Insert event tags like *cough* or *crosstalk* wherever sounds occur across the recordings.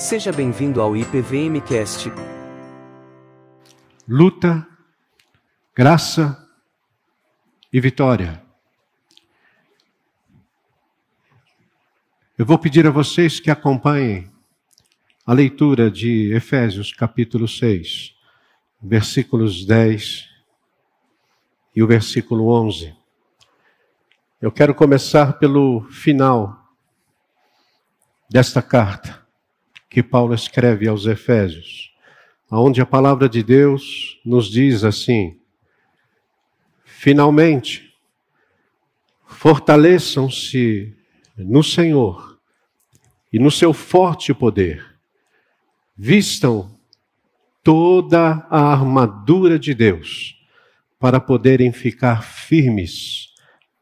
Seja bem-vindo ao IPVMcast. Luta, graça e vitória. Eu vou pedir a vocês que acompanhem a leitura de Efésios capítulo 6, versículos 10 e o versículo 11. Eu quero começar pelo final desta carta que Paulo escreve aos Efésios, onde a palavra de Deus nos diz assim: Finalmente, fortaleçam-se no Senhor e no seu forte poder. Vistam toda a armadura de Deus para poderem ficar firmes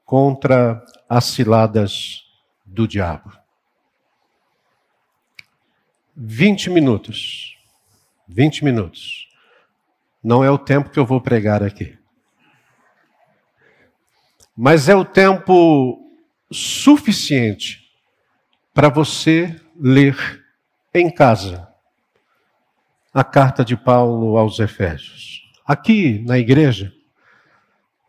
contra as ciladas do diabo. 20 minutos. 20 minutos. Não é o tempo que eu vou pregar aqui. Mas é o tempo suficiente para você ler em casa a carta de Paulo aos Efésios. Aqui na igreja,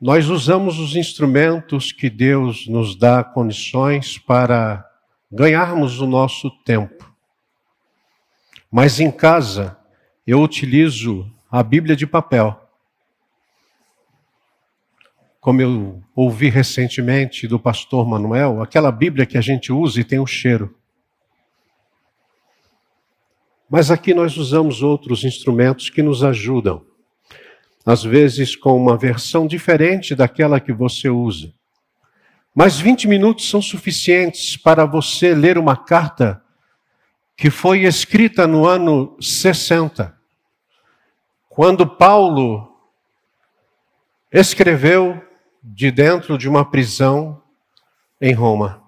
nós usamos os instrumentos que Deus nos dá condições para ganharmos o nosso tempo. Mas em casa, eu utilizo a Bíblia de papel. Como eu ouvi recentemente do pastor Manuel, aquela Bíblia que a gente usa e tem o um cheiro. Mas aqui nós usamos outros instrumentos que nos ajudam. Às vezes com uma versão diferente daquela que você usa. Mas 20 minutos são suficientes para você ler uma carta que foi escrita no ano 60, quando Paulo escreveu de dentro de uma prisão em Roma.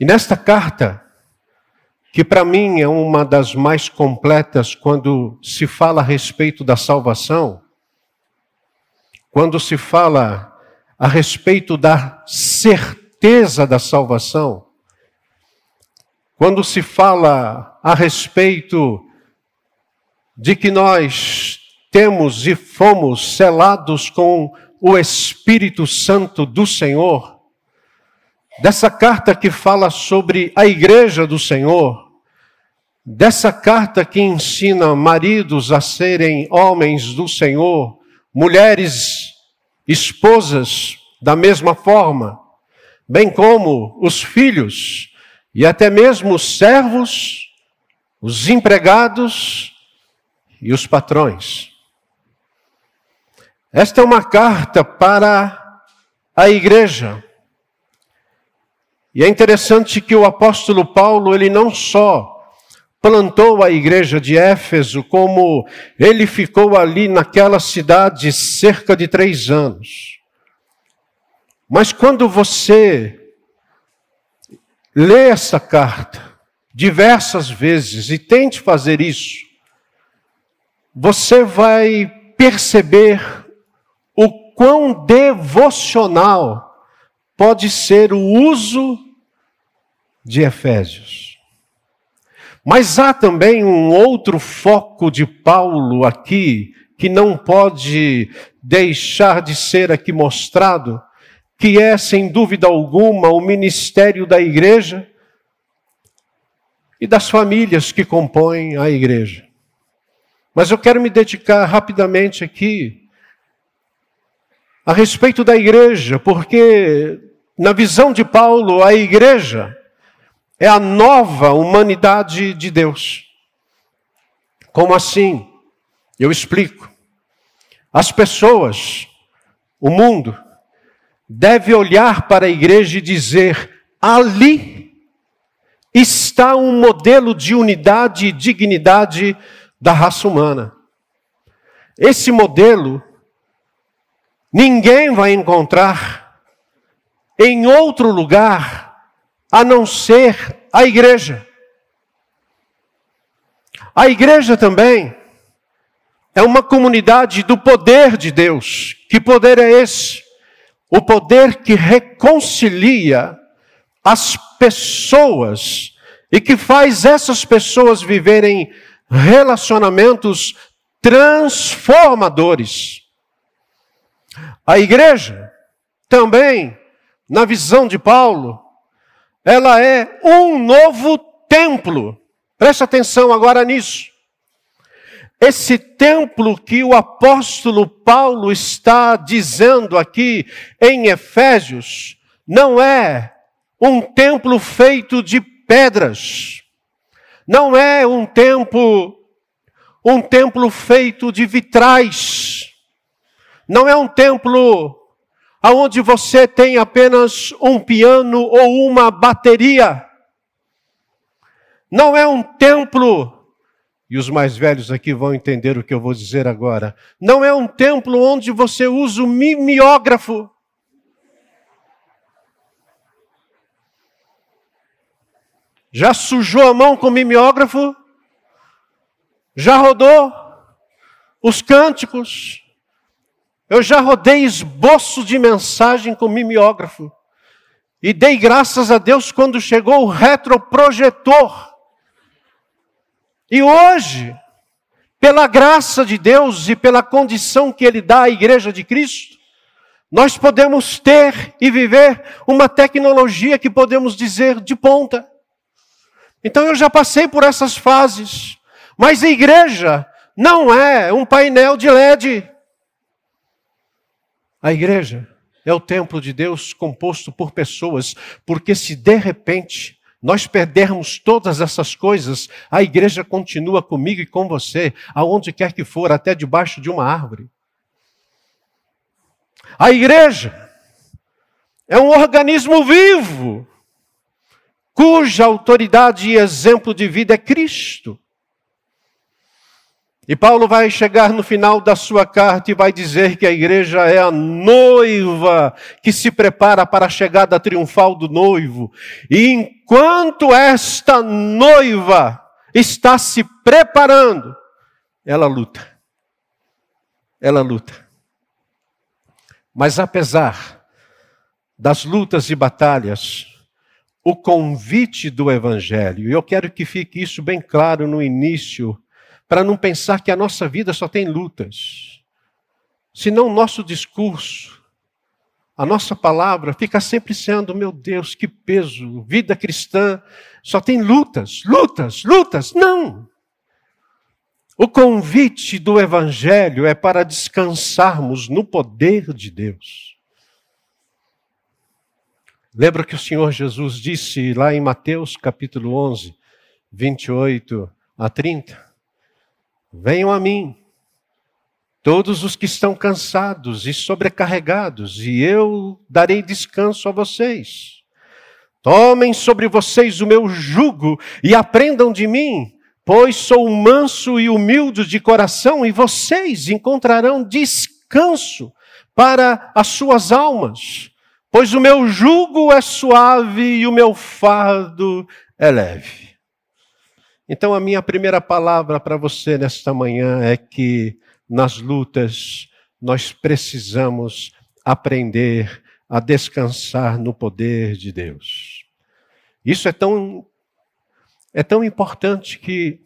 E nesta carta, que para mim é uma das mais completas quando se fala a respeito da salvação, quando se fala a respeito da certeza da salvação, quando se fala a respeito de que nós temos e fomos selados com o Espírito Santo do Senhor, dessa carta que fala sobre a igreja do Senhor, dessa carta que ensina maridos a serem homens do Senhor, mulheres, esposas da mesma forma, bem como os filhos e até mesmo os servos, os empregados e os patrões. Esta é uma carta para a igreja e é interessante que o apóstolo Paulo, ele não só plantou a igreja de Éfeso, como ele ficou ali naquela cidade cerca de três anos. Mas quando você lê essa carta diversas vezes e tente fazer isso, você vai perceber o quão devocional pode ser o uso de Efésios. Mas há também um outro foco de Paulo aqui, que não pode deixar de ser aqui mostrado, que é, sem dúvida alguma, o ministério da igreja e das famílias que compõem a igreja. Mas eu quero me dedicar rapidamente aqui a respeito da igreja, porque na visão de Paulo, a igreja é a nova humanidade de Deus. Como assim? Eu explico. As pessoas, o mundo, deve olhar para a igreja e dizer: ali está um modelo de unidade e dignidade da raça humana. Esse modelo ninguém vai encontrar em outro lugar a não ser a igreja. A igreja também é uma comunidade do poder de Deus. Que poder é esse? O poder que reconcilia as pessoas e que faz essas pessoas viverem relacionamentos transformadores. A igreja também, na visão de Paulo, ela é um novo templo. Preste atenção agora nisso. Esse templo que o apóstolo Paulo está dizendo aqui em Efésios não é um templo feito de pedras. Não é um templo um templo feito de vitrais. Não é um templo aonde você tem apenas um piano ou uma bateria. Não é um templo e os mais velhos aqui vão entender o que eu vou dizer agora. Não é um templo onde você usa o mimeógrafo. Já sujou a mão com mimeógrafo? Já rodou os cânticos? Eu já rodei esboço de mensagem com mimeógrafo. E dei graças a Deus quando chegou o retroprojetor. E hoje, pela graça de Deus e pela condição que Ele dá à Igreja de Cristo, nós podemos ter e viver uma tecnologia que podemos dizer de ponta. Então eu já passei por essas fases. Mas a igreja não é um painel de LED. A igreja é o templo de Deus composto por pessoas, porque se de repente nós perdermos todas essas coisas, a igreja continua comigo e com você, aonde quer que for, até debaixo de uma árvore. A igreja é um organismo vivo cuja autoridade e exemplo de vida é Cristo. E Paulo vai chegar no final da sua carta e vai dizer que a igreja é a noiva que se prepara para a chegada triunfal do noivo. E enquanto esta noiva está se preparando, ela luta. Ela luta. Mas apesar das lutas e batalhas, o convite do Evangelho. E eu quero que fique isso bem claro no início, para não pensar que a nossa vida só tem lutas. Senão o nosso discurso, a nossa palavra fica sempre sendo, meu Deus, que peso, vida cristã só tem lutas, lutas, lutas. Não! O convite do Evangelho é para descansarmos no poder de Deus. Lembra que o Senhor Jesus disse lá em Mateus capítulo 11, 28 a 30? Venham a mim, todos os que estão cansados e sobrecarregados, e eu darei descanso a vocês. Tomem sobre vocês o meu jugo e aprendam de mim, pois sou manso e humilde de coração, e vocês encontrarão descanso para as suas almas pois o meu jugo é suave e o meu fardo é leve. Então, a minha primeira palavra para você nesta manhã é que nas lutas nós precisamos aprender a descansar no poder de Deus. Isso é tão é tão importante que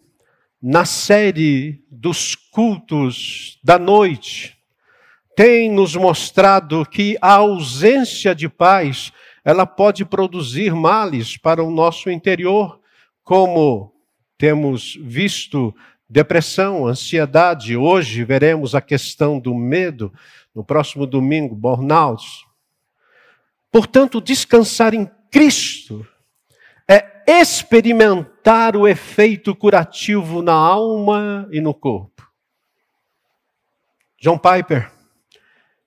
na série dos cultos da noite tem nos mostrado que a ausência de paz, ela pode produzir males para o nosso interior, como temos visto depressão, ansiedade, hoje veremos a questão do medo, no próximo domingo, burnout. Portanto, descansar em Cristo é experimentar o efeito curativo na alma e no corpo. John Piper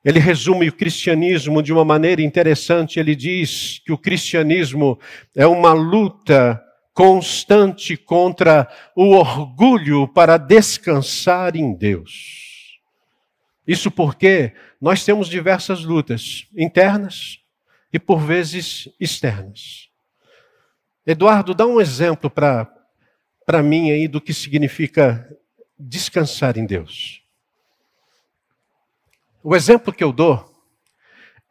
ele resume o cristianismo de uma maneira interessante. Ele diz que o cristianismo é uma luta constante contra o orgulho para descansar em Deus. Isso porque nós temos diversas lutas internas e por vezes externas. Eduardo, dá um exemplo para mim aí do que significa descansar em Deus. O exemplo que eu dou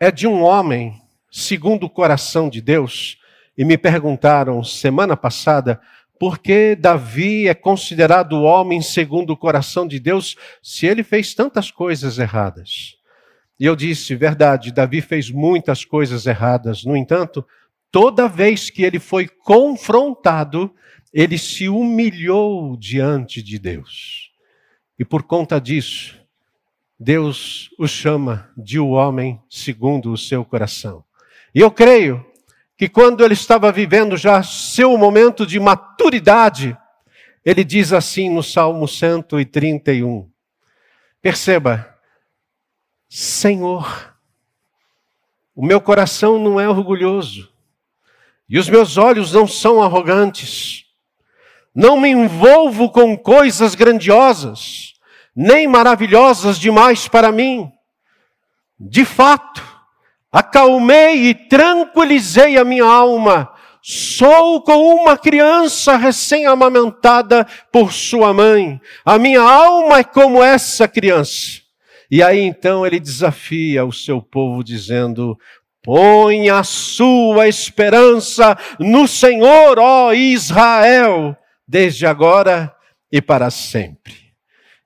é de um homem, segundo o coração de Deus, e me perguntaram semana passada por que Davi é considerado homem segundo o coração de Deus se ele fez tantas coisas erradas. E eu disse, verdade, Davi fez muitas coisas erradas. No entanto, toda vez que ele foi confrontado, ele se humilhou diante de Deus. E por conta disso, Deus o chama de o homem segundo o seu coração. E eu creio que quando ele estava vivendo já seu momento de maturidade, ele diz assim no Salmo 131. Perceba, Senhor, o meu coração não é orgulhoso e os meus olhos não são arrogantes. Não me envolvo com coisas grandiosas, nem maravilhosas demais para mim. De fato, acalmei e tranquilizei a minha alma. Sou como uma criança recém-amamentada por sua mãe. A minha alma é como essa criança. E aí então ele desafia o seu povo dizendo: Põe a sua esperança no Senhor, ó Israel, desde agora e para sempre.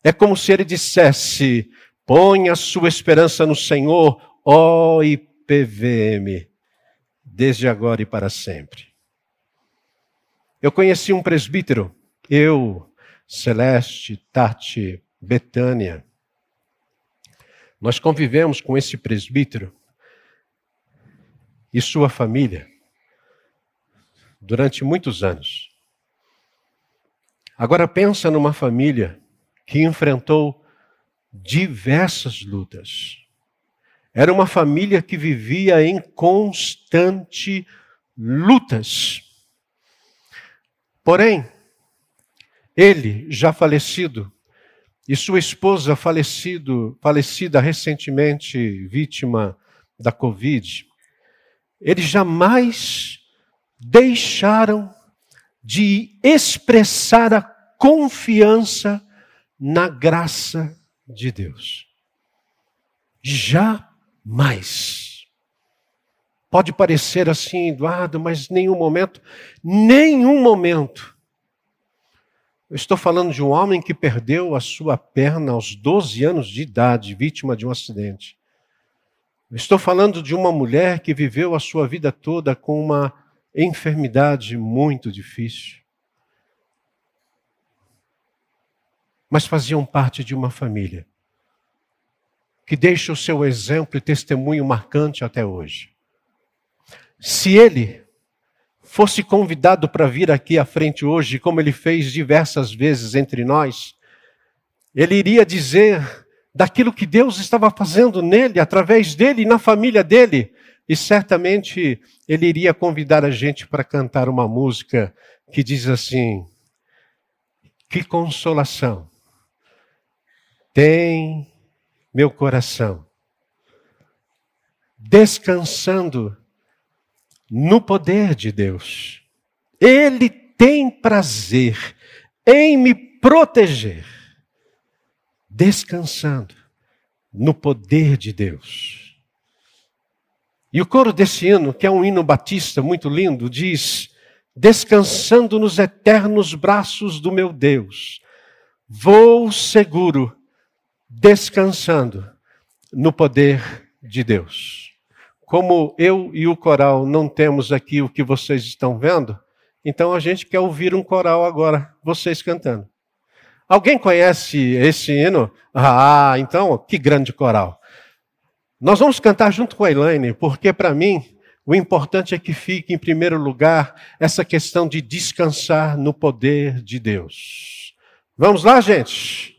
É como se ele dissesse: Põe a sua esperança no Senhor, ó IPVM, desde agora e para sempre. Eu conheci um presbítero, eu, Celeste, Tati, Betânia, nós convivemos com esse presbítero e sua família durante muitos anos. Agora pensa numa família que enfrentou diversas lutas. Era uma família que vivia em constante lutas. Porém, ele, já falecido, e sua esposa falecido, falecida recentemente, vítima da Covid, eles jamais deixaram de expressar a confiança na graça de Deus. Jamais. Pode parecer assim, Eduardo, mas nenhum momento, nenhum momento eu estou falando de um homem que perdeu a sua perna aos 12 anos de idade, vítima de um acidente. Eu estou falando de uma mulher que viveu a sua vida toda com uma enfermidade muito difícil. Mas faziam parte de uma família que deixa o seu exemplo e testemunho marcante até hoje. Se ele fosse convidado para vir aqui à frente hoje, como ele fez diversas vezes entre nós, ele iria dizer daquilo que Deus estava fazendo nele, através dele e na família dele. E certamente ele iria convidar a gente para cantar uma música que diz assim: Que consolação tem meu coração, descansando no poder de Deus. Ele tem prazer em me proteger, descansando no poder de Deus. E o coro desse hino, que é um hino batista muito lindo, diz: Descansando nos eternos braços do meu Deus, vou seguro, descansando no poder de Deus. Como eu e o coral não temos aqui o que vocês estão vendo, então a gente quer ouvir um coral agora, vocês cantando. Alguém conhece esse hino? Ah, então, que grande coral. Nós vamos cantar junto com a Elaine, porque para mim o importante é que fique em primeiro lugar essa questão de descansar no poder de Deus. Vamos lá, gente?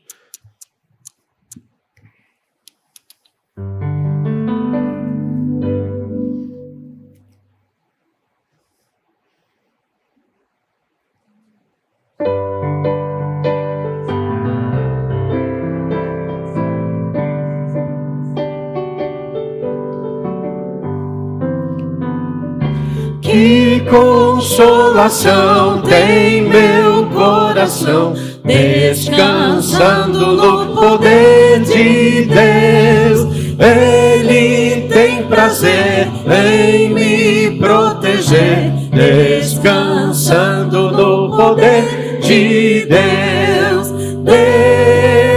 Consolação tem meu coração, descansando no poder de Deus. Ele tem prazer em me proteger descansando no poder de Deus,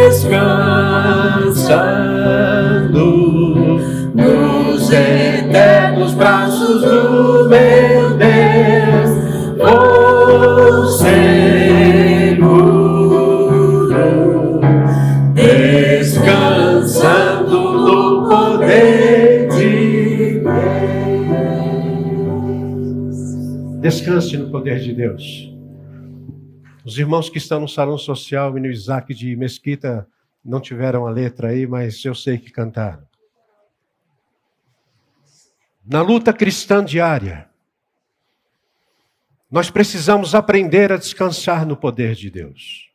descansando Descanse no poder de Deus. Os irmãos que estão no salão social e no Isaac de Mesquita não tiveram a letra aí, mas eu sei que cantaram. Na luta cristã diária, nós precisamos aprender a descansar no poder de Deus.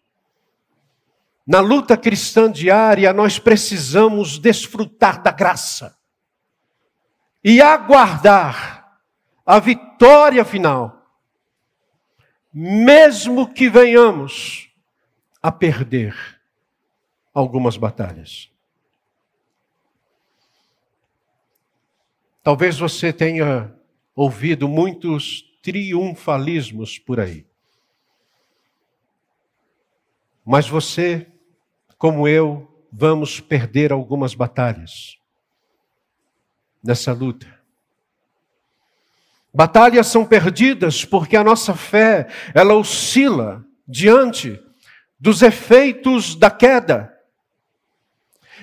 Na luta cristã diária, nós precisamos desfrutar da graça e aguardar a vitória final, mesmo que venhamos a perder algumas batalhas. Talvez você tenha ouvido muitos triunfalismos por aí. Mas você, como eu, vamos perder algumas batalhas nessa luta. Batalhas são perdidas porque a nossa fé, ela oscila diante dos efeitos da queda.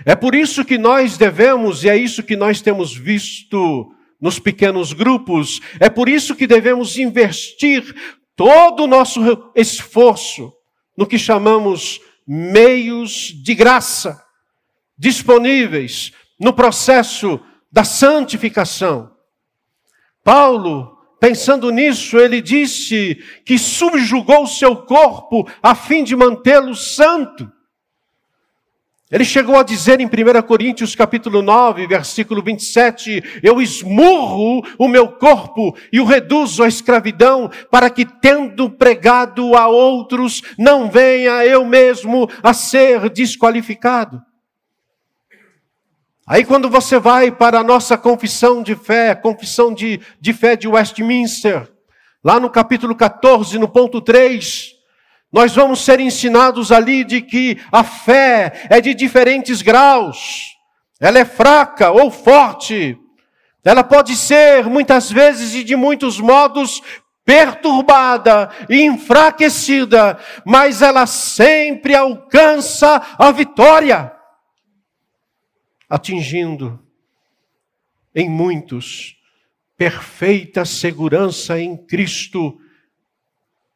É por isso que nós devemos, e é isso que nós temos visto nos pequenos grupos. É por isso que devemos investir todo o nosso esforço no que chamamos meios de graça disponíveis no processo da santificação. Paulo, pensando nisso, ele disse que subjugou o seu corpo a fim de mantê-lo santo. Ele chegou a dizer em 1 Coríntios capítulo 9, versículo 27, eu esmurro o meu corpo e o reduzo à escravidão, para que tendo pregado a outros, não venha eu mesmo a ser desqualificado. Aí quando você vai para a nossa confissão de fé, confissão de, de fé de Westminster, lá no capítulo 14, no ponto 3, nós vamos ser ensinados ali de que a fé é de diferentes graus. Ela é fraca ou forte. Ela pode ser, muitas vezes e de muitos modos, perturbada e enfraquecida, mas ela sempre alcança a vitória, atingindo em muitos perfeita segurança em Cristo,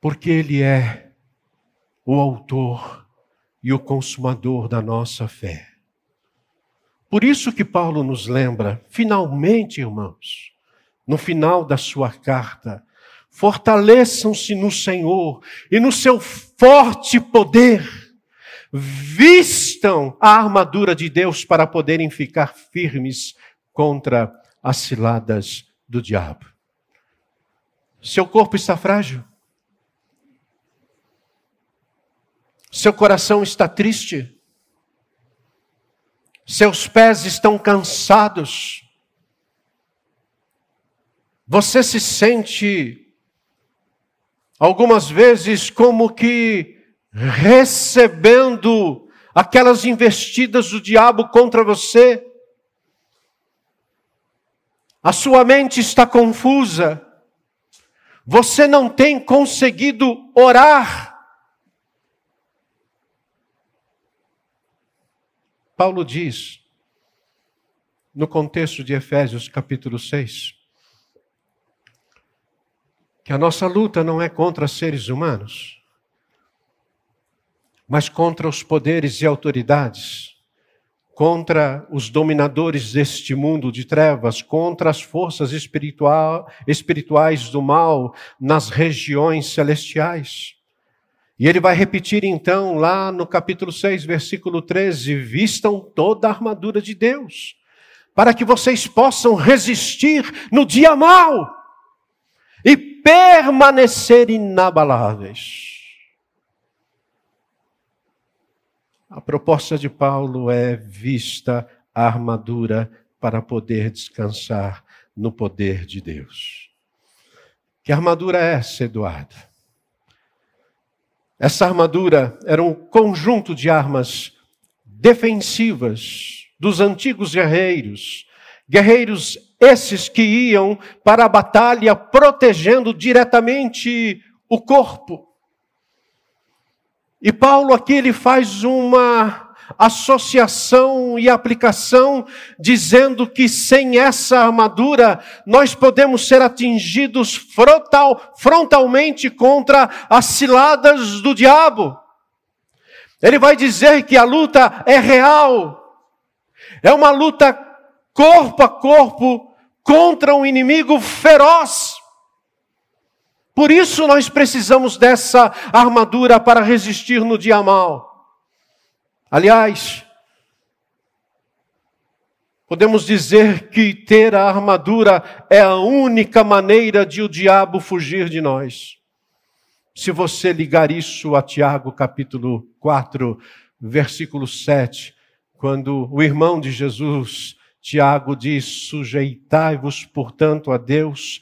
porque Ele é o autor e o consumador da nossa fé. Por isso que Paulo nos lembra, finalmente, irmãos, no final da sua carta, fortaleçam-se no Senhor e no seu forte poder. Vistam a armadura de Deus para poderem ficar firmes contra as ciladas do diabo. Seu corpo está frágil? Seu coração está triste? Seus pés estão cansados? Você se sente algumas vezes como que recebendo aquelas investidas do diabo contra você? A sua mente está confusa. Você não tem conseguido orar Paulo diz, no contexto de Efésios capítulo 6, que a nossa luta não é contra seres humanos, mas contra os poderes e autoridades, contra os dominadores deste mundo de trevas, contra as forças espirituais do mal nas regiões celestiais. E ele vai repetir então lá no capítulo 6, versículo 13: vistam toda a armadura de Deus, para que vocês possam resistir no dia mau e permanecer inabaláveis. A proposta de Paulo é vista a armadura para poder descansar no poder de Deus. Que armadura é essa, Eduardo? Essa armadura era um conjunto de armas defensivas dos antigos guerreiros, guerreiros esses que iam para a batalha protegendo diretamente o corpo. E Paulo aqui ele faz uma associação e aplicação, dizendo que sem essa armadura nós podemos ser atingidos frontal, frontalmente contra as ciladas do diabo. Ele vai dizer que a luta é real, é uma luta corpo a corpo contra um inimigo feroz. Por isso nós precisamos dessa armadura para resistir no dia mal. Aliás, podemos dizer que ter a armadura é a única maneira de o diabo fugir de nós. Se você ligar isso a Tiago capítulo 4, versículo 7, quando o irmão de Jesus, Tiago, diz: Sujeitai-vos, portanto, a Deus,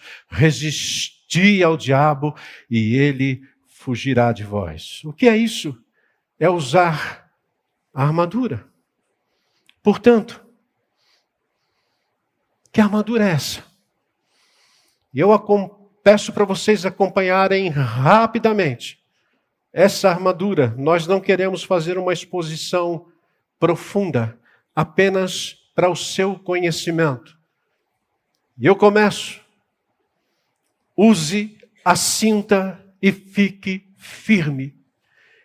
resisti ao diabo e ele fugirá de vós. O que é isso? É usar a armadura. Portanto, que armadura é essa? E eu peço para vocês acompanharem rapidamente essa armadura. Nós não queremos fazer uma exposição profunda, apenas para o seu conhecimento. E eu começo. Use a cinta e fique firme.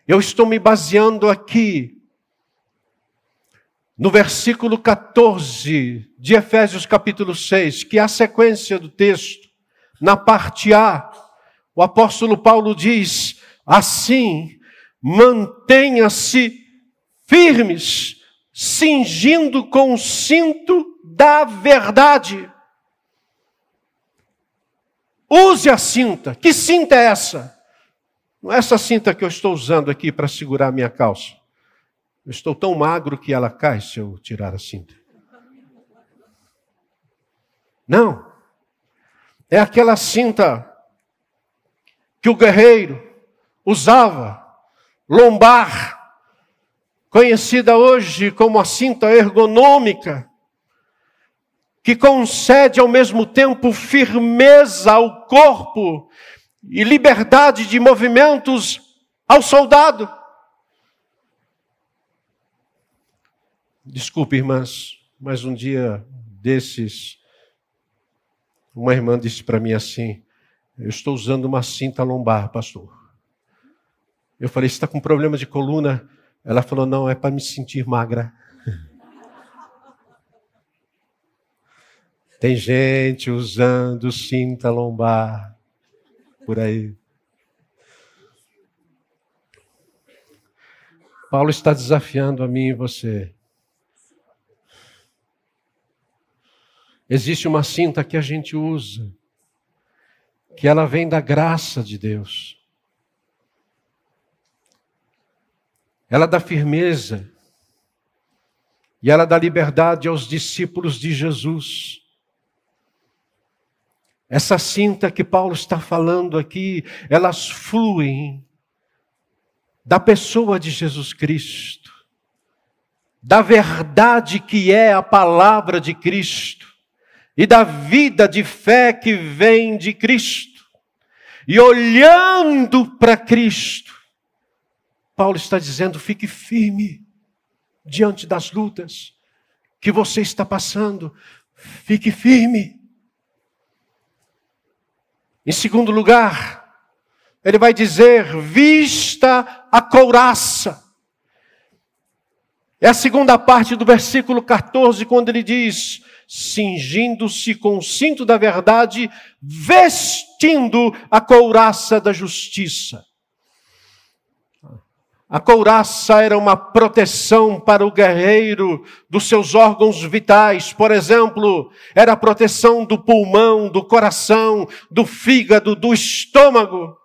Eu estou me baseando aqui no versículo 14 de Efésios capítulo 6, que é a sequência do texto, na parte A, o apóstolo Paulo diz: assim, mantenha-se firmes, cingindo com o cinto da verdade. Use a cinta. Que cinta é essa? Não é essa cinta que eu estou usando aqui para segurar minha calça. Eu estou tão magro que ela cai se eu tirar a cinta. Não. É aquela cinta que o guerreiro usava, lombar, conhecida hoje como a cinta ergonômica, que concede ao mesmo tempo firmeza ao corpo e liberdade de movimentos ao soldado. Desculpe, irmãs, mas um dia desses, uma irmã disse para mim assim: Eu estou usando uma cinta lombar, pastor. Eu falei: Você está com problema de coluna? Ela falou: Não, é para me sentir magra. *laughs* Tem gente usando cinta lombar por aí. Paulo está desafiando a mim e você Existe uma cinta que a gente usa, que ela vem da graça de Deus. Ela dá firmeza e ela dá liberdade aos discípulos de Jesus. Essa cinta que Paulo está falando aqui, elas fluem da pessoa de Jesus Cristo, da verdade que é a palavra de Cristo e da vida de fé que vem de Cristo. E olhando para Cristo, Paulo está dizendo: fique firme diante das lutas que você está passando, fique firme. Em segundo lugar, ele vai dizer: vista a couraça. É a segunda parte do versículo 14, quando ele diz: cingindo-se com o cinto da verdade, vestindo a couraça da justiça. A couraça era uma proteção para o guerreiro dos seus órgãos vitais, por exemplo, era a proteção do pulmão, do coração, do fígado, do estômago.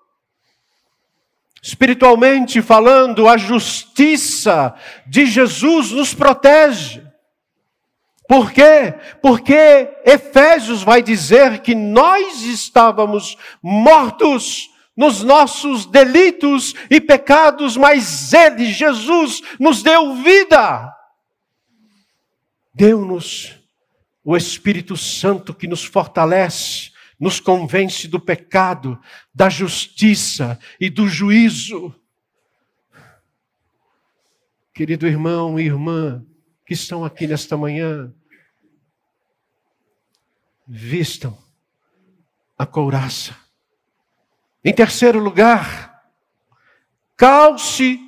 Espiritualmente falando, a justiça de Jesus nos protege. Por quê? Porque Efésios vai dizer que nós estávamos mortos nos nossos delitos e pecados, mas Ele, Jesus, nos deu vida. Deu-nos o Espírito Santo que nos fortalece, nos convence do pecado, da justiça e do juízo. Querido irmão e irmã que estão aqui nesta manhã, vistam a couraça. Em terceiro lugar, calce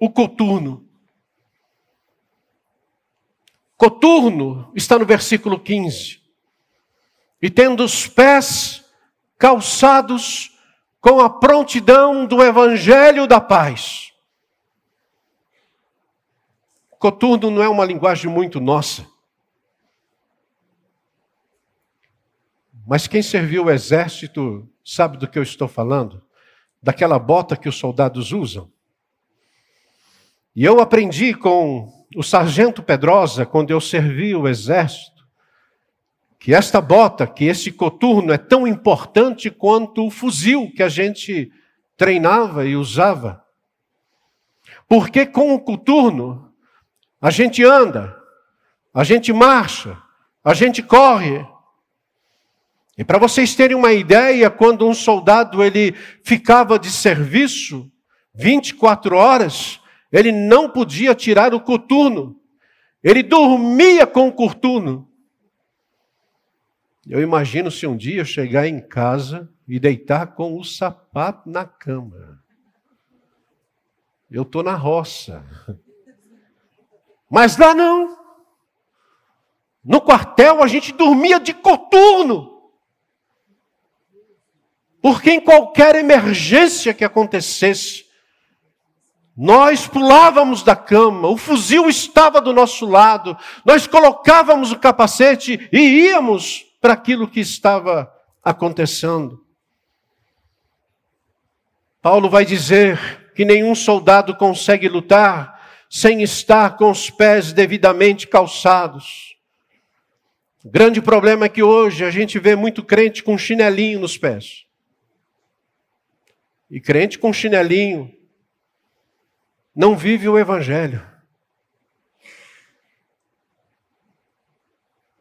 o coturno. Coturno está no versículo 15. E tendo os pés calçados com a prontidão do evangelho da paz. Coturno não é uma linguagem muito nossa. Mas quem serviu o exército sabe do que eu estou falando? Daquela bota que os soldados usam. E eu aprendi com o sargento Pedrosa, quando eu servi o exército, que esta bota, que esse coturno é tão importante quanto o fuzil que a gente treinava e usava. Porque com o coturno a gente anda, a gente marcha, a gente corre. E para vocês terem uma ideia, quando um soldado ele ficava de serviço 24 horas, ele não podia tirar o coturno. Ele dormia com o coturno. Eu imagino se um dia eu chegar em casa e deitar com o sapato na cama. Eu estou na roça. Mas lá não. No quartel a gente dormia de coturno. Porque em qualquer emergência que acontecesse, nós pulávamos da cama, o fuzil estava do nosso lado, nós colocávamos o capacete e íamos para aquilo que estava acontecendo. Paulo vai dizer que nenhum soldado consegue lutar sem estar com os pés devidamente calçados. O grande problema é que hoje a gente vê muito crente com chinelinho nos pés. E crente com chinelinho não vive o evangelho.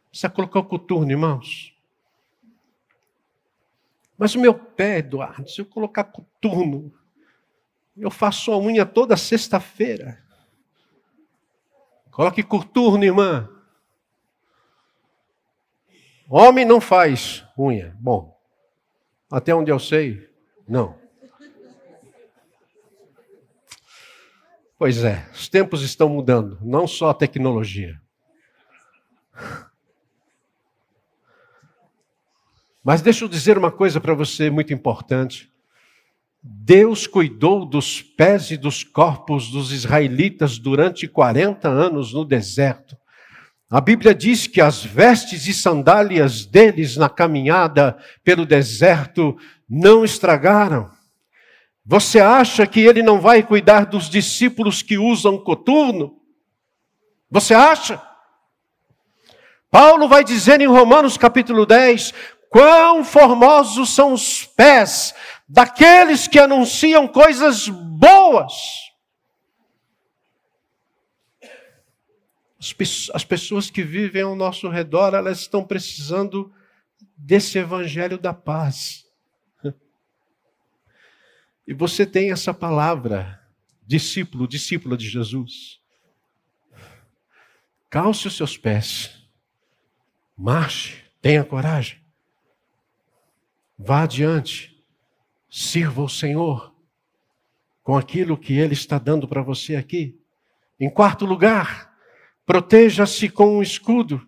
Precisa colocar o coturno, irmãos. Mas o meu pé, Eduardo, se eu colocar coturno, eu faço a unha toda sexta-feira. Coloque coturno, irmã. Homem não faz unha. Bom, até onde eu sei, não. Pois é, os tempos estão mudando, não só a tecnologia. Mas deixa eu dizer uma coisa para você muito importante. Deus cuidou dos pés e dos corpos dos israelitas durante 40 anos no deserto. A Bíblia diz que as vestes e sandálias deles na caminhada pelo deserto não estragaram. Você acha que ele não vai cuidar dos discípulos que usam coturno? Você acha? Paulo vai dizer em Romanos capítulo 10: quão formosos são os pés daqueles que anunciam coisas boas. As pessoas que vivem ao nosso redor, elas estão precisando desse evangelho da paz. E você tem essa palavra, discípulo, discípula de Jesus. Calce os seus pés, marche, tenha coragem, vá adiante Sirva o Senhor com aquilo que Ele está dando para você aqui. Em quarto lugar, proteja-se com um escudo.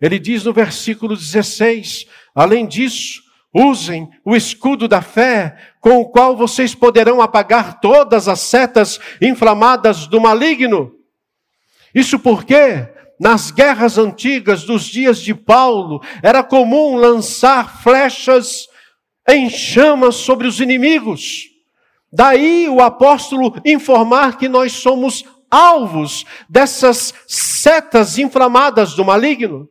Ele diz no versículo 16: além disso, usem o escudo da fé, com o qual vocês poderão apagar todas as setas inflamadas do maligno. Isso porque, nas guerras antigas dos dias de Paulo, era comum lançar flechas em chamas sobre os inimigos. Daí o apóstolo informar que nós somos alvos dessas setas inflamadas do maligno.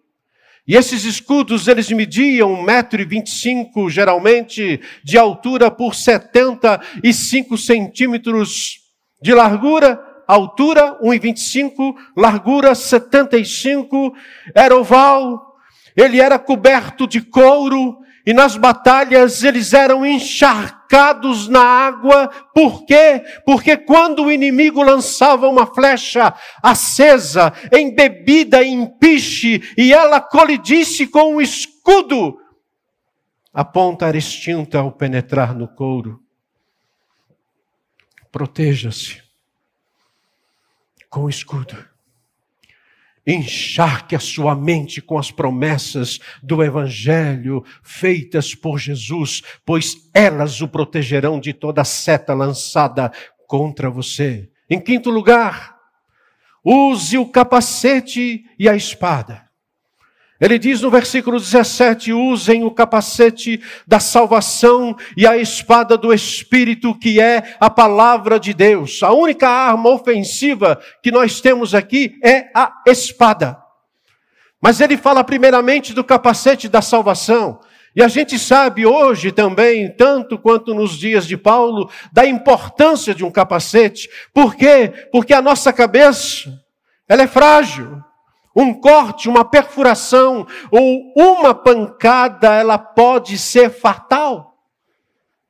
E esses escudos, eles mediam 1,25m, geralmente, de altura por 75 centímetros de largura, altura 1,25, largura 75, era oval, ele era coberto de couro, e nas batalhas eles eram encharcados na água. Por quê? Porque quando o inimigo lançava uma flecha acesa, embebida em piche, e ela colidisse com o escudo, a ponta era extinta ao penetrar no couro. Proteja-se com o escudo. Encharque a sua mente com as promessas do Evangelho feitas por Jesus, pois elas o protegerão de toda seta lançada contra você. Em quinto lugar, use o capacete e a espada. Ele diz no versículo 17: usem o capacete da salvação e a espada do Espírito, que é a palavra de Deus. A única arma ofensiva que nós temos aqui é a espada. Mas ele fala primeiramente do capacete da salvação. E a gente sabe hoje também, tanto quanto nos dias de Paulo, da importância de um capacete. Por quê? Porque a nossa cabeça, ela é frágil. Um corte, uma perfuração ou uma pancada, ela pode ser fatal.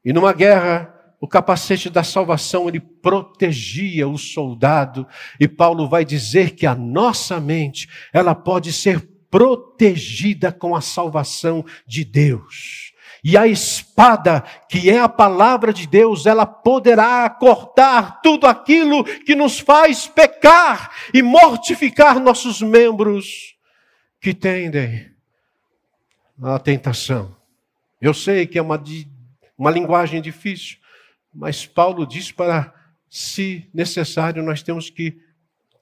E numa guerra, o capacete da salvação ele protegia o soldado, e Paulo vai dizer que a nossa mente, ela pode ser protegida com a salvação de Deus. E a espada, que é a palavra de Deus, ela poderá cortar tudo aquilo que nos faz pecar e mortificar nossos membros que tendem à tentação. Eu sei que é uma, uma linguagem difícil, mas Paulo diz para, se necessário, nós temos que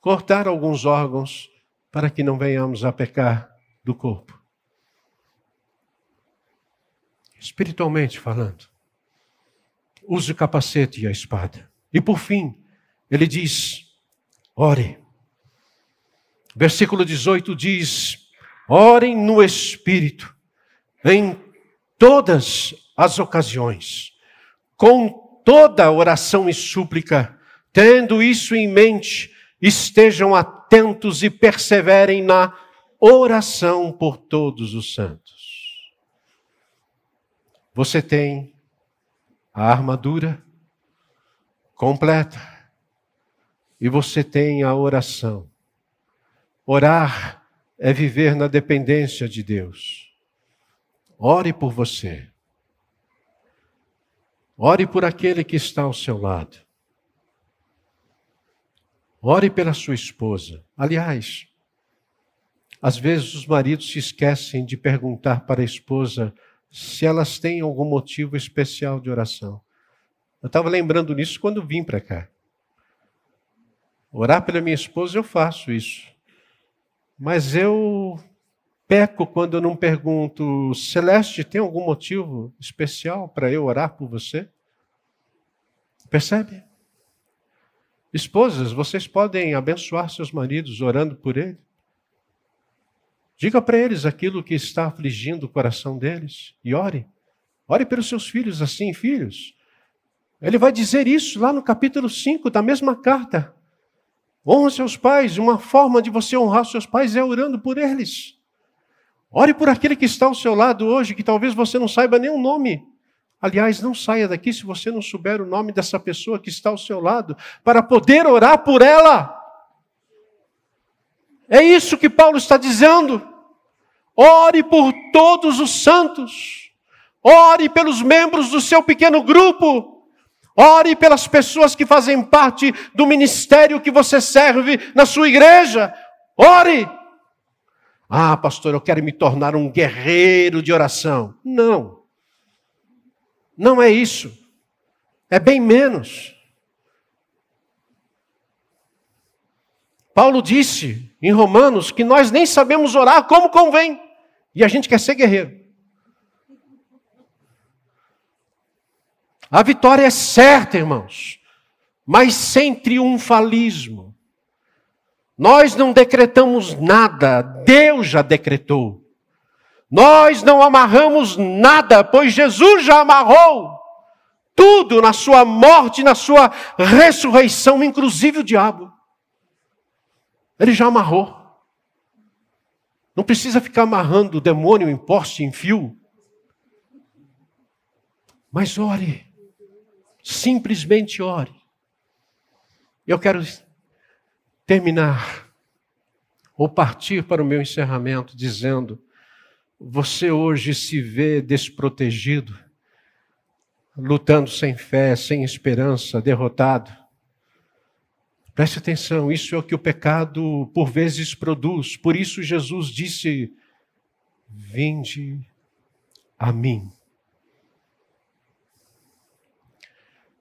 cortar alguns órgãos para que não venhamos a pecar do corpo. Espiritualmente falando. Use o capacete e a espada. E por fim, ele diz: ore. Versículo 18 diz: orem no Espírito, em todas as ocasiões, com toda oração e súplica, tendo isso em mente, estejam atentos e perseverem na oração por todos os santos. Você tem a armadura completa e você tem a oração. Orar é viver na dependência de Deus. Ore por você. Ore por aquele que está ao seu lado. Ore pela sua esposa. Aliás, às vezes os maridos se esquecem de perguntar para a esposa se elas têm algum motivo especial de oração. Eu estava lembrando nisso quando vim para cá. Orar pela minha esposa, eu faço isso. Mas eu peco quando eu não pergunto, Celeste, tem algum motivo especial para eu orar por você? Percebe? Esposas, vocês podem abençoar seus maridos orando por ele? Diga para eles aquilo que está afligindo o coração deles e ore. Ore pelos seus filhos assim, filhos. Ele vai dizer isso lá no capítulo 5 da mesma carta. Honra seus pais. Uma forma de você honrar seus pais é orando por eles. Ore por aquele que está ao seu lado hoje, que talvez você não saiba nem o nome. Aliás, não saia daqui se você não souber o nome dessa pessoa que está ao seu lado, para poder orar por ela. É isso que Paulo está dizendo. Ore por todos os santos. Ore pelos membros do seu pequeno grupo. Ore pelas pessoas que fazem parte do ministério que você serve na sua igreja. Ore. Ah, pastor, eu quero me tornar um guerreiro de oração. Não. Não é isso. É bem menos. Paulo disse em Romanos que nós nem sabemos orar como convém. E a gente quer ser guerreiro. A vitória é certa, irmãos, mas sem triunfalismo. Nós não decretamos nada, Deus já decretou. Nós não amarramos nada, pois Jesus já amarrou tudo na sua morte, na sua ressurreição, inclusive o diabo. Ele já amarrou. Não precisa ficar amarrando o demônio em poste, em fio. Mas ore. Simplesmente ore. Eu quero terminar ou partir para o meu encerramento dizendo: você hoje se vê desprotegido, lutando sem fé, sem esperança, derrotado. Preste atenção, isso é o que o pecado por vezes produz. Por isso Jesus disse: Vinde a mim.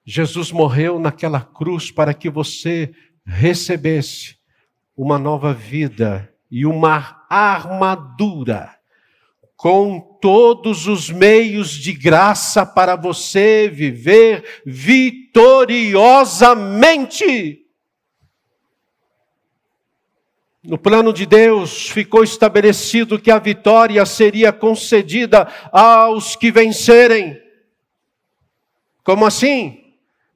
Jesus morreu naquela cruz para que você recebesse uma nova vida e uma armadura com todos os meios de graça para você viver vitoriosamente. No plano de Deus ficou estabelecido que a vitória seria concedida aos que vencerem. Como assim?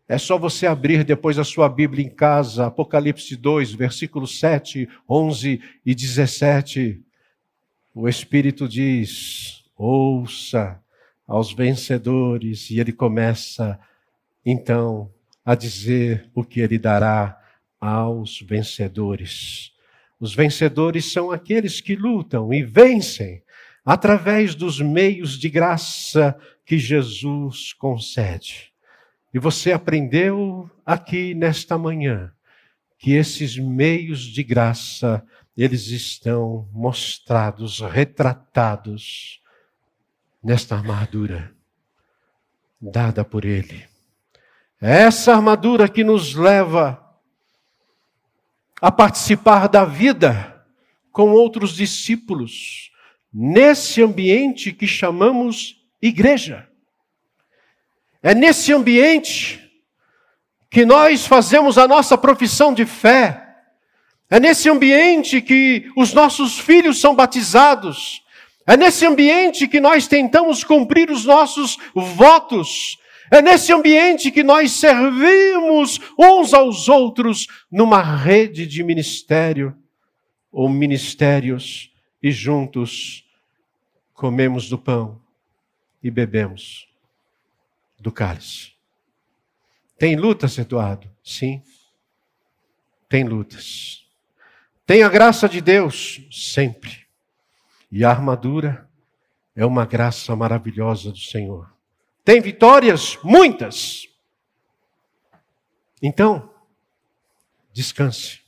É só você abrir depois a sua Bíblia em casa, Apocalipse 2, versículos 7, 11 e 17. O Espírito diz: ouça aos vencedores, e ele começa então a dizer o que ele dará aos vencedores. Os vencedores são aqueles que lutam e vencem através dos meios de graça que Jesus concede. E você aprendeu aqui nesta manhã que esses meios de graça, eles estão mostrados, retratados nesta armadura dada por ele. É essa armadura que nos leva a participar da vida com outros discípulos, nesse ambiente que chamamos igreja. É nesse ambiente que nós fazemos a nossa profissão de fé. É nesse ambiente que os nossos filhos são batizados. É nesse ambiente que nós tentamos cumprir os nossos votos. É nesse ambiente que nós servimos uns aos outros numa rede de ministério ou ministérios e juntos comemos do pão e bebemos do cálice. Tem lutas, Eduardo? Sim. Tem lutas. Tem a graça de Deus? Sempre. E a armadura é uma graça maravilhosa do Senhor. Tem vitórias? Muitas. Então, descanse.